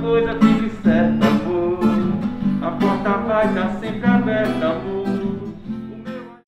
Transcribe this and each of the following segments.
coisa tudo certo, amor. A porta vai estar sempre aberta, amor.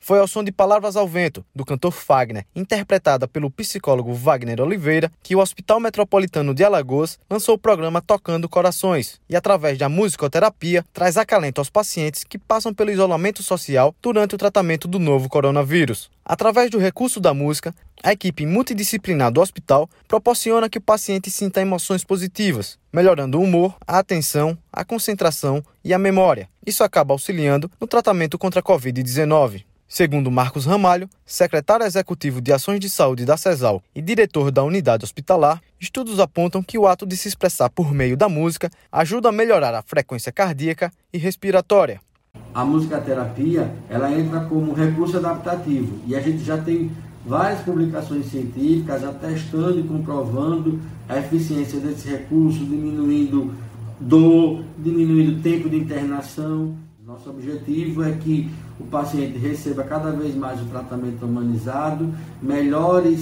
Foi ao som de Palavras ao Vento, do cantor Fagner, interpretada pelo psicólogo Wagner Oliveira, que o Hospital Metropolitano de Alagoas lançou o programa Tocando Corações e, através da musicoterapia, traz acalento aos pacientes que passam pelo isolamento social durante o tratamento do novo coronavírus. Através do recurso da música, a equipe multidisciplinar do hospital proporciona que o paciente sinta emoções positivas, melhorando o humor, a atenção, a concentração e a memória. Isso acaba auxiliando no tratamento contra a Covid-19. Segundo Marcos Ramalho, secretário executivo de Ações de Saúde da CESAL e diretor da unidade hospitalar, estudos apontam que o ato de se expressar por meio da música ajuda a melhorar a frequência cardíaca e respiratória. A musicoterapia, ela entra como recurso adaptativo e a gente já tem várias publicações científicas atestando e comprovando a eficiência desse recurso, diminuindo dor, diminuindo tempo de internação. Nosso objetivo é que o paciente receba cada vez mais o tratamento humanizado, melhore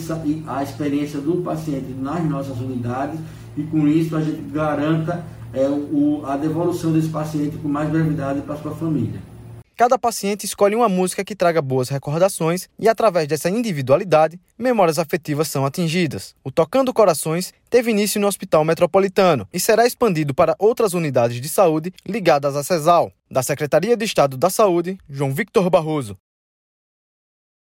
a experiência do paciente nas nossas unidades e com isso a gente garanta é, o, a devolução desse paciente com mais brevidade para sua família. Cada paciente escolhe uma música que traga boas recordações e, através dessa individualidade, memórias afetivas são atingidas. O Tocando Corações teve início no Hospital Metropolitano e será expandido para outras unidades de saúde ligadas à CESAL. Da Secretaria de Estado da Saúde, João Victor Barroso.